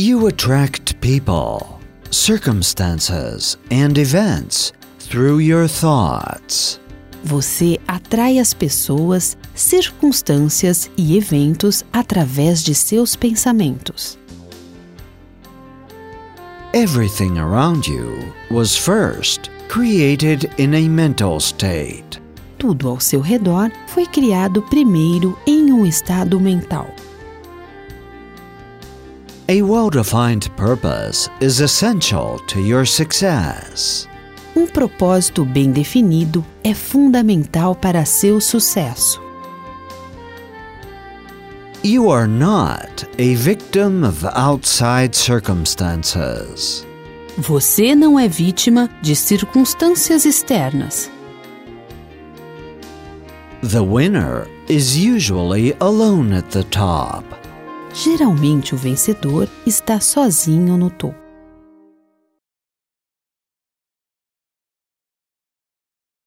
You attract people, circumstances, and events through your thoughts. Você atrai as pessoas, circunstâncias e eventos através de seus pensamentos. Everything around you was first created in a mental state. Tudo ao seu redor foi criado primeiro em um estado mental. A well defined purpose is essential to your success. Um propósito bem definido é fundamental para seu sucesso. You are not a victim of outside circumstances. Você não é vítima de circunstâncias externas. The winner is usually alone at the top. Geralmente o vencedor está sozinho no topo.